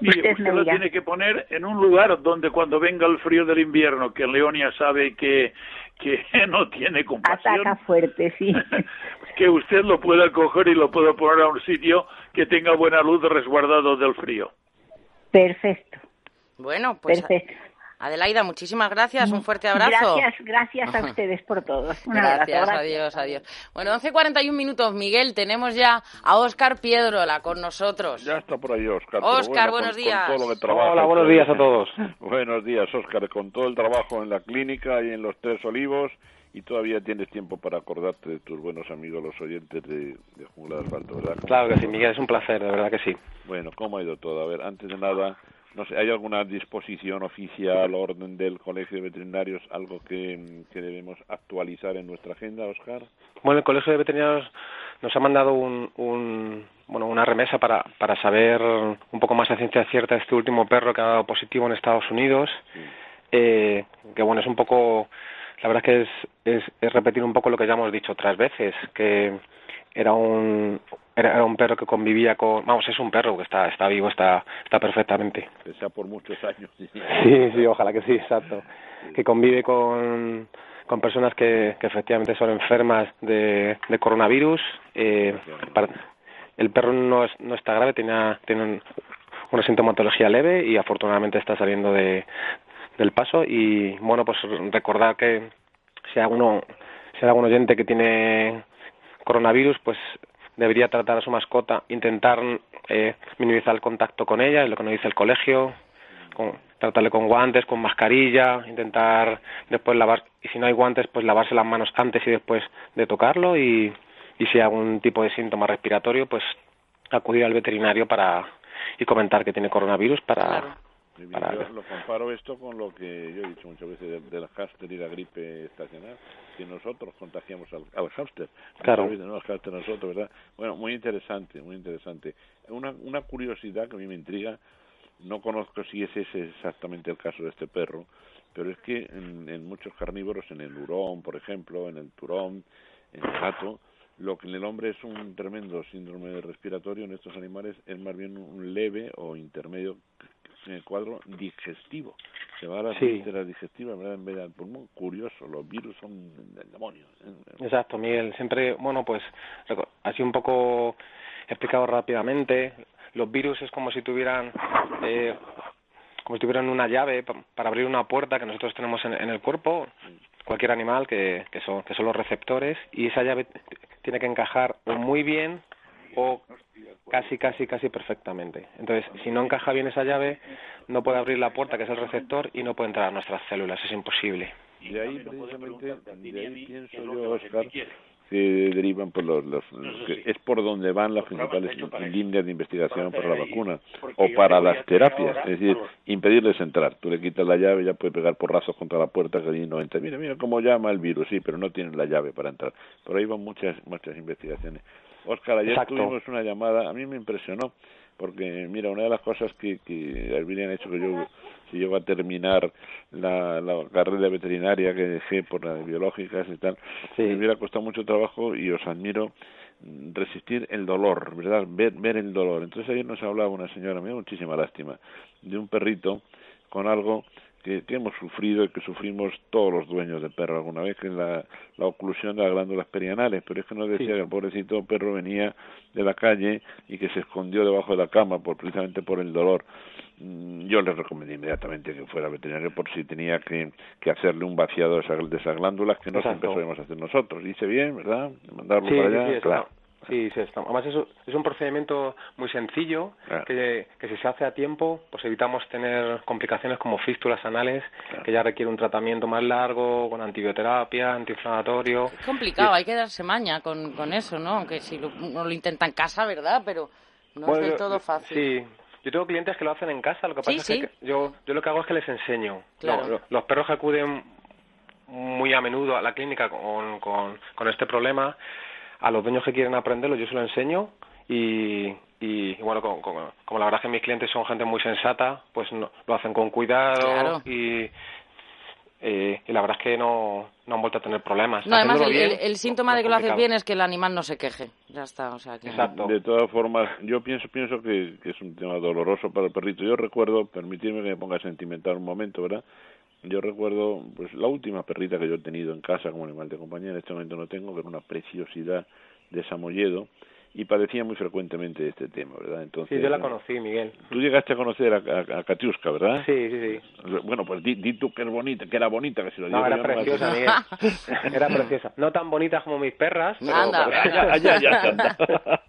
Usted usted lo tiene que poner en un lugar donde cuando venga el frío del invierno, que León ya sabe que, que no tiene compasión, Ataca fuerte, sí. que usted lo pueda coger y lo pueda poner a un sitio que tenga buena luz resguardado del frío. Perfecto, Bueno, pues perfecto. Adelaida, muchísimas gracias. Un fuerte abrazo. Gracias, gracias a ustedes por todo. Un abrazo, Gracias, gracias. adiós, adiós. Bueno, 11.41 minutos, Miguel, tenemos ya a Óscar Piedrola con nosotros. Ya está por ahí, Óscar, bueno, buenos con- días. Con todo lo que trabaja Hola, buenos días a todos. Buenos días, Óscar. Con todo el trabajo en la clínica y en los Tres Olivos, y todavía tienes tiempo para acordarte de tus buenos amigos, los oyentes de, de Jungla de Asfalto, ¿verdad? ¿Cómo- Claro que sí, Miguel, es un placer, de verdad que sí. Bueno, ¿cómo ha ido todo? A ver, antes de nada, no sé, ¿hay alguna disposición oficial, orden del Colegio de Veterinarios, algo que, que debemos actualizar en nuestra agenda, Óscar? Bueno, el Colegio de Veterinarios nos ha mandado un, un- bueno, una remesa para, para saber un poco más a ciencia cierta este último perro que ha dado positivo en Estados Unidos. Eh, que bueno, es un poco, la verdad es que es, es, es repetir un poco lo que ya hemos dicho otras veces, que era un era, era un perro que convivía con, vamos, es un perro que está está vivo, está está perfectamente. Que sea por muchos años. Sí, sí, ojalá que sí, exacto. Que convive con, con personas que, que efectivamente son enfermas de, de coronavirus. Eh, para- el perro no, es, no está grave, tenía, tiene un- una sintomatología leve y afortunadamente está saliendo de, del paso. Y bueno, pues recordar que si alguno, si hay algún oyente que tiene coronavirus, pues debería tratar a su mascota, intentar eh, minimizar el contacto con ella, es lo que nos dice el colegio, con, tratarle con guantes, con mascarilla, intentar después lavar, y si no hay guantes, pues lavarse las manos antes y después de tocarlo y, y si hay algún tipo de síntoma respiratorio, pues acudir al veterinario para y comentar que tiene coronavirus para. Para yo lo comparo esto con lo que yo he dicho muchas veces del, del hámster y la gripe estacional, que nosotros contagiamos al, al hámster. Claro. Veces, ¿no? Al hámster nosotros, ¿verdad? Bueno, muy interesante, muy interesante. Una, una curiosidad que a mí me intriga, no conozco si ese es exactamente el caso de este perro, pero es que en, en muchos carnívoros, en el hurón, por ejemplo, en el turón, en el gato, lo que en el hombre es un tremendo síndrome respiratorio, en estos animales es más bien un leve o intermedio en el cuadro digestivo. Se va a las Sí. digestivas ¿verdad? en vez del pulmón. Curioso, los virus son del demonio. Exacto, Miguel. Siempre, bueno, pues así un poco explicado rápidamente, los virus es como si tuvieran eh, como si tuvieran una llave pa- para abrir una puerta que nosotros tenemos en, en el cuerpo, cualquier animal que, que son que son los receptores y esa llave tiene que encajar o muy bien o casi casi casi perfectamente. Entonces, si no encaja bien esa llave, no puede abrir la puerta que es el receptor y no puede entrar a nuestras células, es imposible. De ahí, precisamente, de ahí pienso yo, que derivan por los, los- que es por donde van las principales líneas de investigación para la vacuna o para las terapias, es decir, impedirles entrar. Tú le quitas la llave, ya puede pegar porrazos contra la puerta que allí no entra. Mira, mira cómo llama el virus, sí, pero no tienen la llave para entrar. Por ahí van muchas, muchas investigaciones. Oscar, ayer Exacto. tuvimos una llamada, a mí me impresionó, porque mira, una de las cosas que, que habrían hecho que yo, si llego a terminar la, la carrera veterinaria que dejé por la de biológicas y tal, Sí. me hubiera costado mucho trabajo y os admiro mm, resistir el dolor, ¿verdad? Ver, ver el dolor. Entonces ayer nos hablaba una señora, me dio muchísima lástima, de un perrito con algo que, que hemos sufrido y que sufrimos todos los dueños de perro alguna vez, que es la, la oclusión de las glándulas perianales. Pero es que nos decía Sí. que el pobrecito perro venía de la calle y que se escondió debajo de la cama por, precisamente por el dolor. Mm, Yo le recomendé inmediatamente que fuera veterinario por si tenía que, que hacerle un vaciado de esas, de esas glándulas que no Exacto. siempre solemos hacer nosotros. Hice bien, ¿verdad? Mandarlo Sí, para allá. sí, claro. Sí, sí, está- Además es, un- es un procedimiento muy sencillo Claro. que, que si se hace a tiempo, pues evitamos tener complicaciones como fístulas anales, que ya requiere un tratamiento más largo, con antibioterapia, antiinflamatorio. Es complicado, hay que darse maña con, con eso, ¿no? Aunque si lo, uno lo intenta en casa, ¿verdad? Pero no Bueno, es del todo fácil. Sí, yo tengo clientes que lo hacen en casa, lo que pasa Sí, es sí. que yo, yo lo que hago es que les enseño. Claro. Los perros que acuden muy a menudo a la clínica con, con, con este problema, a los dueños que quieren aprenderlo yo se lo enseño y, y bueno, con- con- como la verdad es que mis clientes son gente muy sensata, pues no- lo hacen con cuidado Claro. y, eh, y la verdad es que no, no han vuelto a tener problemas. No, además el, síntoma no de que lo haces bien es que el animal no se queje. Ya está, o sea que... Exacto. De todas formas, yo pienso pienso que, que es un tema doloroso para el perrito. Yo recuerdo, permitirme que me ponga sentimental un momento, ¿verdad? Yo recuerdo, pues la última perrita que yo he tenido en casa como animal de compañía, en este momento no tengo, que era una preciosidad de Samoyedo, y padecía muy frecuentemente de este tema, ¿verdad? Entonces, Sí, yo la conocí, Miguel. Tú llegaste a conocer a, a, a Katiuska, ¿verdad? Sí, sí, sí. Bueno, pues di, di tú que es bonita, que era bonita, que si lo No, digo era yo no me preciosa, acuerdo. Miguel. Era preciosa. No tan bonita como mis perras, pero... Anda. allá, allá ya se andaba.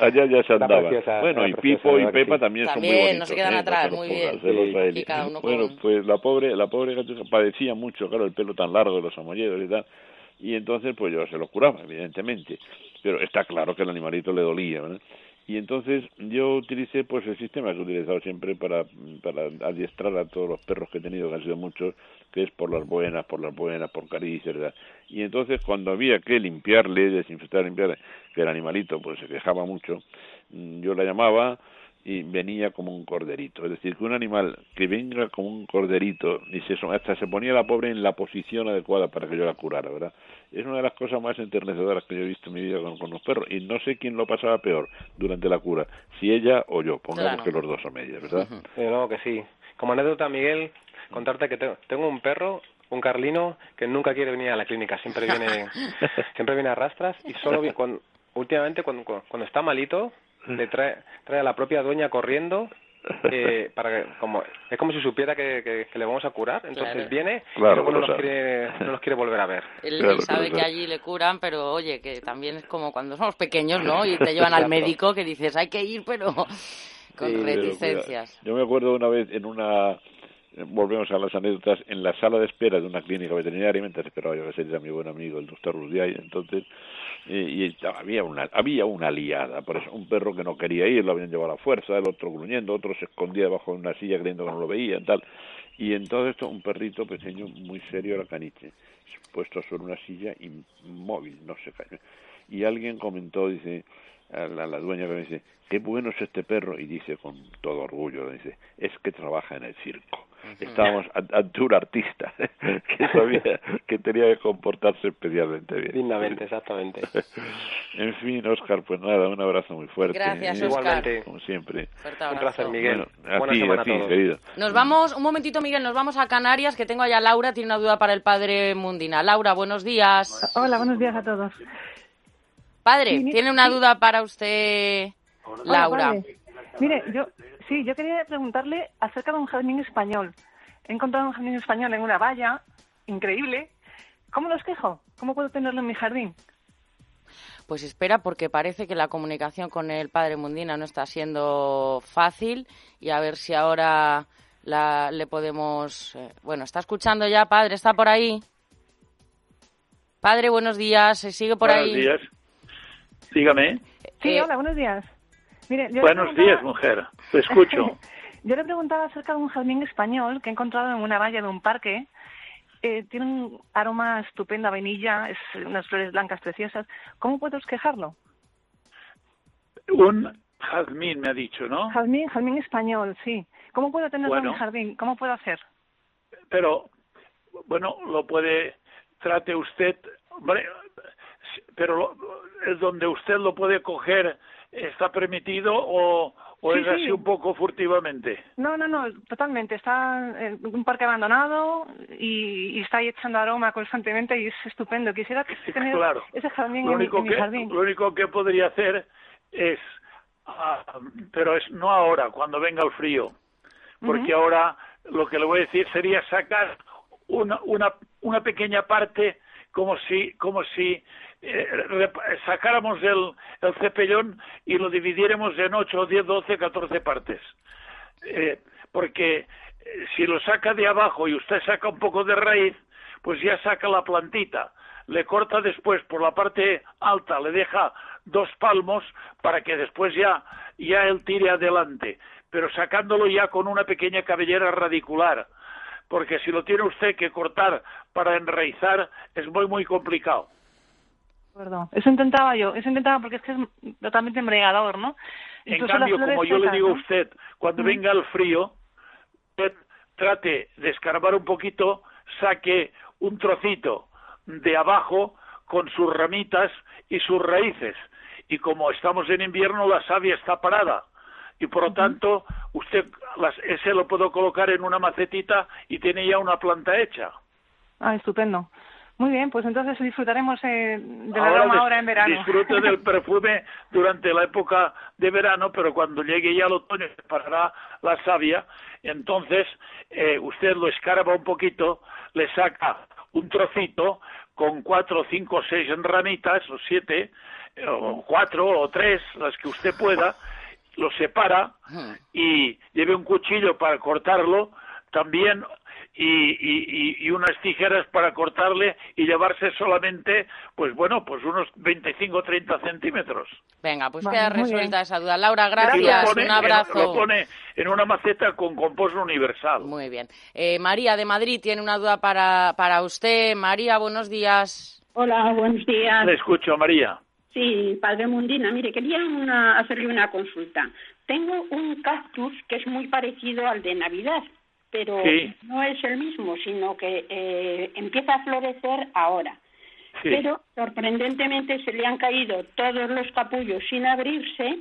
Allá ya se Era andaba. preciosa, bueno, era y preciosa, Pipo y Pepa sí. también, son muy También, no bonitos. se quedan ¿eh? atrás, No muy puedo bien. Sí. cada uno Bueno, con- pues la pobre, la pobre gatuca padecía mucho, claro, el pelo tan largo de los amolledos y tal. Y entonces, pues yo se lo curaba, evidentemente. Pero está claro que el animalito le dolía, ¿verdad? Y entonces yo utilicé pues el sistema que he utilizado siempre para, para adiestrar a todos los perros que he tenido, que han sido muchos, que es por las buenas, por las buenas, por caricias. Y entonces cuando había que limpiarle, desinfectar, limpiarle, que el animalito pues se quejaba mucho, mm, yo la llamaba y venía como un corderito. Es decir, que un animal que venga como un corderito y se, hasta se ponía la pobre en la posición adecuada para que yo la curara, ¿verdad? Es una de las cosas más enternecedoras que yo he visto en mi vida con, con los perros y no sé quién lo pasaba peor durante la cura, si ella o yo, pongamos Claro. que los dos a medias, ¿verdad? No, que sí. Como anécdota, Miguel, contarte que tengo, tengo un perro, un carlino, que nunca quiere venir a la clínica. Siempre viene, siempre viene a rastras y solo cuando, últimamente cuando, cuando está malito le trae, trae a la propia dueña corriendo eh, para que, como es como si supiera que, que, que le vamos a curar entonces Claro. viene Claro, y luego no lo nos sabe. quiere no nos quiere volver a ver Él, Claro, él sabe claro, que allí le curan, pero oye, que también es como cuando somos pequeños, ¿no? Y te llevan al médico que dices, hay que ir, pero con Sí, reticencias. Yo me acuerdo una vez en una volvemos a las anécdotas en la sala de espera de una clínica veterinaria mientras esperaba yo que sería mi buen amigo el doctor Rudiay entonces eh, y estaba- había una había una liada por eso un perro que no quería ir lo habían llevado a la fuerza el otro gruñendo otro se escondía debajo de una silla creyendo que no lo veían tal. Y en todo esto un perrito pequeño muy serio era caniche puesto sobre una silla inmóvil no se cayó y alguien comentó dice a la, la dueña que me dice qué bueno es este perro y dice con todo orgullo dice es que trabaja en el circo estábamos ante un artista que sabía que tenía que comportarse especialmente bien. Lindamente, exactamente. en fin, Oscar, pues nada, un abrazo muy fuerte. Gracias, ¿eh? Oscar. Igualmente. Como siempre. Un placer, Miguel. Bueno, Buena a ti, semana a ti, a todos. querido. Nos vamos, un momentito, Miguel, nos vamos a Canarias, que tengo allá a Laura, tiene una duda para el padre Mundina. Laura, buenos días. Hola, buenos días a todos. Padre, ¿tiene una sí. duda para usted, Laura? Mire, yo sí, yo quería preguntarle acerca de un jardín español. He encontrado un jardín español en una valla, increíble. ¿Cómo lo esquejo? ¿Cómo puedo tenerlo en mi jardín? Pues espera, porque parece que la comunicación con el padre Mundina no está siendo fácil y a ver si ahora la, le podemos... eh, bueno, ¿está escuchando ya, padre? ¿Está por ahí? Padre, buenos días. ¿Se sigue por Buenos ahí? días. Dígame. Sí, Eh, hola, buenos días. Mire, yo le Buenos preguntaba- días, mujer. Te escucho. yo le preguntaba acerca de un jardín español que he encontrado en una valla de un parque. Eh, tiene un aroma estupendo a vainilla, es unas flores blancas preciosas. ¿Cómo puedo esquejarlo? Un jazmín me ha dicho, ¿no? Jazmín, jazmín español, sí. ¿Cómo puedo tenerlo en Bueno. mi jardín? ¿Cómo puedo hacer? Pero, bueno, lo puede, trate usted, hombre, pero lo- es donde usted lo puede coger, ¿está permitido o, o Sí, es sí. así un poco furtivamente? No, no, no, totalmente. Está en un parque abandonado y, y está ahí echando aroma constantemente y es estupendo. Quisiera tener Claro. ese jardín Lo en, único en mi que, jardín. lo único que podría hacer es, ah, pero es no ahora, cuando venga el frío, porque ahora lo que le voy a decir sería sacar una, una, una pequeña parte como si, como si eh, sacáramos el, el cepellón y lo dividiéramos en 8, 10, 12, 14 partes. Eh, porque eh, si lo saca de abajo y usted saca un poco de raíz, pues ya saca la plantita. Le corta después por la parte alta, le deja dos palmos para que después ya, ya él tire adelante, pero sacándolo ya con una pequeña cabellera radicular, porque si lo tiene usted que cortar para enraizar es muy, muy complicado. Acuerdo. Eso intentaba yo, eso intentaba porque es que es totalmente embriagador, ¿no? En Incluso cambio, como yo le digo a ¿no? usted, cuando venga el frío, usted trate de escarbar un poquito, saque un trocito de abajo con sus ramitas y sus raíces. Y como estamos en invierno, la savia está parada. Y por lo tanto, usted las- ese lo puedo colocar en una macetita y tiene ya una planta hecha. Ah, estupendo. Muy bien, pues entonces disfrutaremos eh, del Ahora aroma dis- ahora en verano. Disfrute del perfume durante la época de verano, pero cuando llegue ya el otoño se parará la savia, entonces eh, usted lo escarba un poquito, le saca un trocito con cuatro, cinco, seis ramitas o siete, o cuatro o tres, las que usted pueda, lo separa y lleve un cuchillo para cortarlo. También y, y, y- y unas tijeras para cortarle y llevarse solamente, pues bueno, pues unos 25 o 30 centímetros. Venga, pues Vale, queda muy resuelta bien. esa duda. Laura, gracias. pone Un en- abrazo. lo pone en una maceta con compost universal. Muy bien. Eh, María de Madrid tiene una duda para, para usted. María, buenos días. Hola, buenos días. Le escucho, María. Sí, padre Mundina, mire, quería una- hacerle una consulta. Tengo un cactus que es muy parecido al de Navidad, pero Sí. no es el mismo, sino que eh, empieza a florecer ahora. Sí. Pero sorprendentemente se le han caído todos los capullos sin abrirse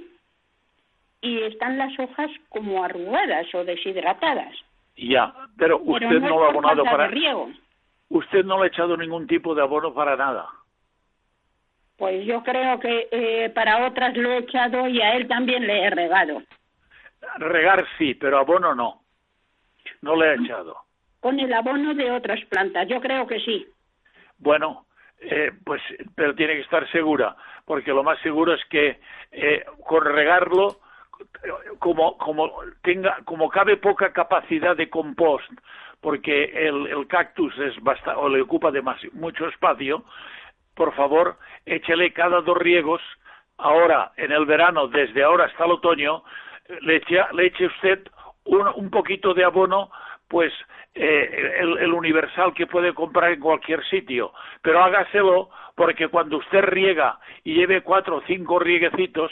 y están las hojas como arrugadas o deshidratadas. Ya, pero usted pero no, no, lo ha abonado para... riego. Usted no le ha echado ningún tipo de abono para nada. Pues yo creo que eh, para otras lo he echado y a él también le he regado. Regar sí, pero abono no. No le ha echado. Con el abono de otras plantas, yo creo que sí. Bueno, eh, pues, pero tiene que estar segura, porque lo más seguro es que eh, con regarlo, como, como tenga, como cabe poca capacidad de compost, porque el, el cactus es basta, o le ocupa demasi- mucho espacio, por favor, échele cada dos riegos, ahora en el verano, desde ahora hasta el otoño, le eche, le eche usted un, un poquito de abono, pues eh, el, el universal que puede comprar en cualquier sitio, pero hágaselo porque cuando usted riega y lleve cuatro o cinco rieguecitos,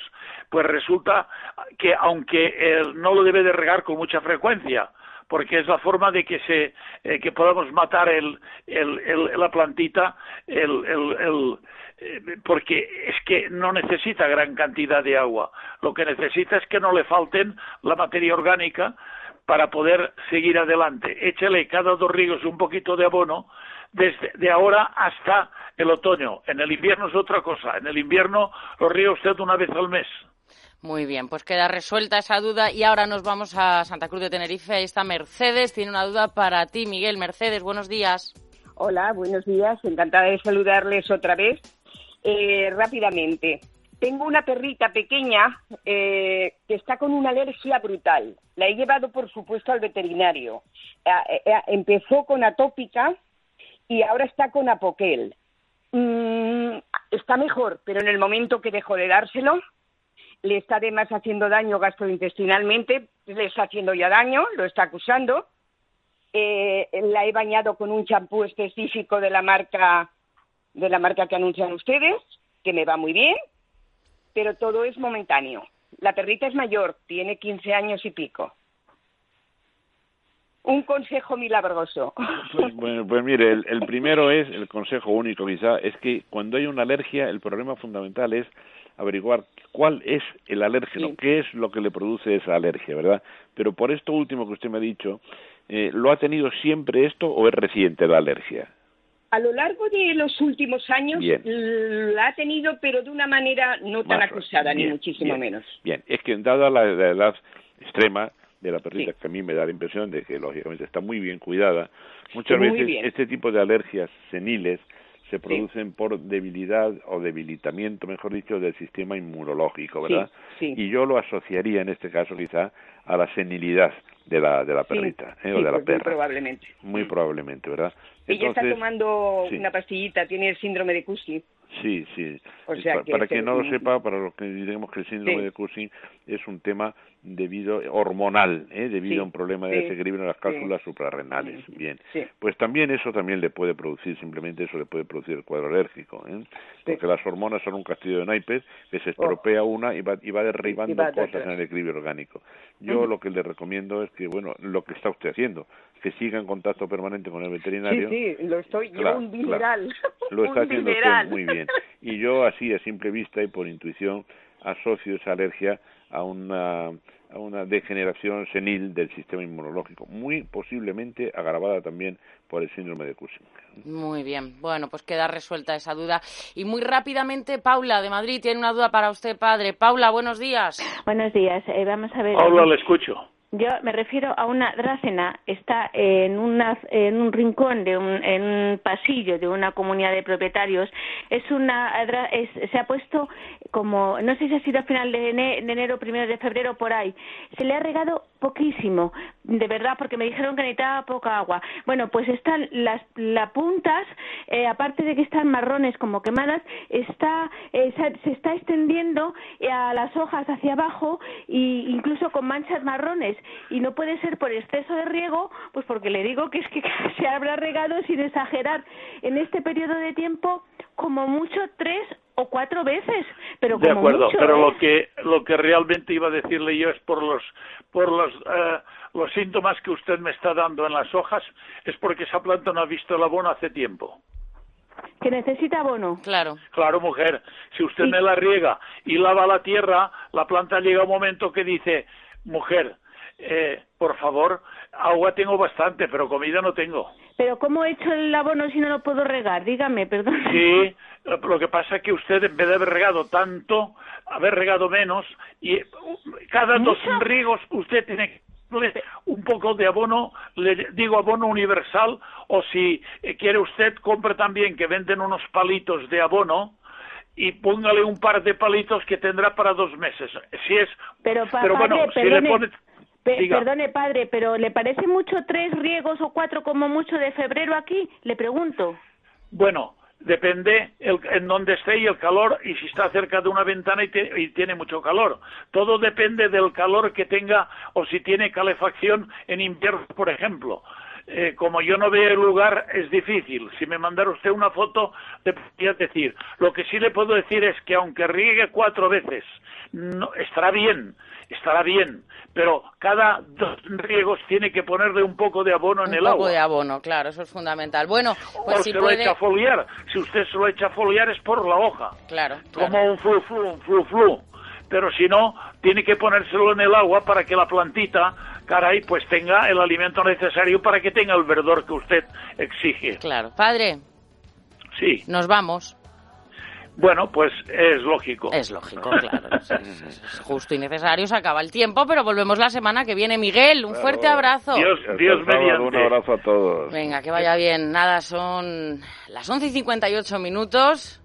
pues resulta que aunque eh, no lo debe de regar con mucha frecuencia, porque es la forma de que se eh, que podamos matar el, el, el la plantita el, el, eh, porque es que no necesita gran cantidad de agua. Lo que necesita es que no le falten la materia orgánica para poder seguir adelante. Échale cada dos rigos un poquito de abono desde de ahora hasta el otoño. En el invierno es otra cosa. En el invierno lo riega usted una vez al mes muy bien, pues queda resuelta esa duda y ahora nos vamos a Santa Cruz de Tenerife. Ahí está Mercedes, tiene una duda para ti, Miguel. Mercedes, buenos días. Hola, buenos días, encantada de saludarles otra vez. Eh, rápidamente, tengo una perrita pequeña eh, que está con una alergia brutal. La he llevado, por supuesto, al veterinario. Eh, empezó con atópica y ahora está con apoquel. Mm, está mejor, pero en el momento que dejó de dárselo, le está además haciendo daño gastrointestinalmente, le está haciendo ya daño, lo está acusando. Eh, la he bañado con un champú específico de la marca de la marca que anuncian ustedes, que me va muy bien, pero todo es momentáneo. La perrita es mayor, tiene 15 años y pico. Un consejo milagroso. Pues, pues mire, el, el primero es, el consejo único quizá, es que cuando hay una alergia, el problema fundamental es averiguar cuál es el alérgeno, qué es lo que le produce esa alergia, ¿verdad? Pero por esto último que usted me ha dicho, eh, ¿lo ha tenido siempre esto o es reciente la alergia? A lo largo de los últimos años la ha tenido, pero de una manera no tan acusada, ni muchísimo menos. Bien, es que dada la, edad extrema de la perrita, que a mí me da la impresión de que lógicamente está muy bien cuidada, muchas veces este tipo de alergias seniles se producen por debilidad o debilitamiento, mejor dicho, del sistema inmunológico, ¿verdad? Y yo lo asociaría en este caso quizá a la senilidad de la de la perrita ¿eh? o de la pues perra. Muy probablemente. Muy probablemente, ¿verdad? Ella está tomando una pastillita, tiene el síndrome de Cushing. Sí, sí. para, quien no lo sepa, para los que diremos que el síndrome de Cushing es un tema debido hormonal, ¿eh? debido a un problema de desequilibrio en las cálculas suprarrenales. Bien, pues también eso también le puede producir, simplemente eso le puede producir el cuadro alérgico, ¿eh? porque las hormonas son un castillo de naipes que se estropea oh. una y va, y va derribando cosas en el equilibrio orgánico. Yo lo que le recomiendo es que, bueno, lo que está usted haciendo, que siga en contacto permanente con el veterinario. Sí, sí, lo estoy, yo un mineral. Lo está haciendo usted muy bien. Y yo así, a simple vista y por intuición, asocio esa alergia a una a una degeneración senil del sistema inmunológico, muy posiblemente agravada también por el síndrome de Cushing. Muy bien, bueno, pues queda resuelta esa duda. Y muy rápidamente, Paula de Madrid tiene una duda para usted, padre. Paula, buenos días. Buenos días, eh, vamos a ver. Paula, le escucho. Yo me refiero a una drácena, está en, una, en un rincón de un, en un pasillo de una comunidad de propietarios. Es una, se ha puesto como, no sé si ha sido a final de, enero, primero de febrero, por ahí. Se le ha regado poquísimo, de verdad, porque me dijeron que necesitaba poca agua. Bueno, pues están las, puntas, eh, aparte de que están marrones como quemadas, está, eh, se, está extendiendo a las hojas hacia abajo e incluso con manchas marrones y no puede ser por exceso de riego, pues porque le digo que es que se habrá regado sin exagerar en este periodo de tiempo como mucho tres o cuatro veces, pero como de acuerdo, pero lo ¿eh? que lo que realmente iba a decirle yo es por los por los eh, los síntomas que usted me está dando en las hojas es porque esa planta no ha visto el abono hace tiempo. Que necesita abono. Claro. Claro, mujer. Si usted me la riega y lava la tierra, la planta llega un momento que dice, mujer, eh, por favor, agua tengo bastante, pero comida no tengo. Pero ¿cómo he hecho el abono si no lo puedo regar? Dígame, perdón. Sí, lo que pasa es que usted en vez de haber regado tanto, haber regado menos, y uh, cada dos riegos usted tiene que un poco de abono, le digo abono universal, o si eh, quiere usted, compre también que venden unos palitos de abono, y póngale un par de palitos que tendrá para dos meses. Si es, pero, bueno, si le pone perdone, padre, pero ¿le parece mucho tres riegos o cuatro como mucho de febrero aquí? Le pregunto. Bueno, depende en dónde esté y el calor y si está cerca de una ventana y, tiene mucho calor. Todo depende del calor que tenga o si tiene calefacción en invierno, por ejemplo. eh, como yo no veo el lugar, es difícil. Si me mandara usted una foto, le podría decir. Lo que sí le puedo decir es que aunque riegue cuatro veces, no, estará bien, estará bien, pero cada dos riegos tiene que ponerle un poco de abono en el agua. Un poco de abono, claro, eso es fundamental. Bueno, pues o si se puede... lo echa a foliar. Si usted se lo echa a foliar es por la hoja. Claro, Como un flu, flu, un flu, flu. Pero si no, tiene que ponérselo en el agua para que la plantita, caray, pues tenga el alimento necesario para que tenga el verdor que usted exige. Claro. Padre, Sí. nos vamos. Bueno, pues es lógico. Es lógico, claro. Es, es- es justo y necesario. Se acaba el tiempo, pero volvemos la semana que viene. Miguel, un fuerte abrazo. Dios, Dios mediante. Un abrazo a todos. Venga, que vaya bien. Nada, son las 11 y 58 minutos.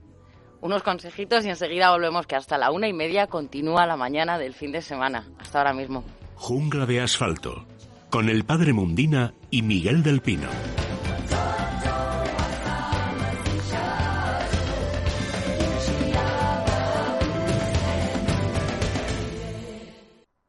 Unos consejitos y enseguida volvemos que hasta la una y media continúa la mañana del fin de semana. Hasta ahora mismo. Jungla de asfalto. Con el padre Mundina y Miguel del Pino.